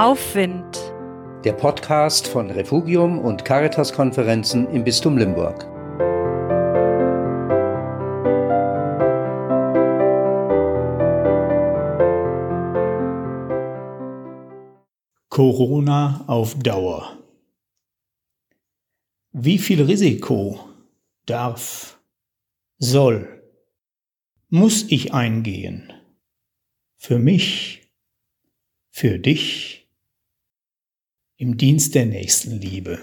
Aufwind. Der Podcast von Refugium und Caritas-Konferenzen im Bistum Limburg. Corona auf Dauer. Wie viel Risiko darf, soll, muss ich eingehen? Für mich, für dich, im Dienst der Nächstenliebe.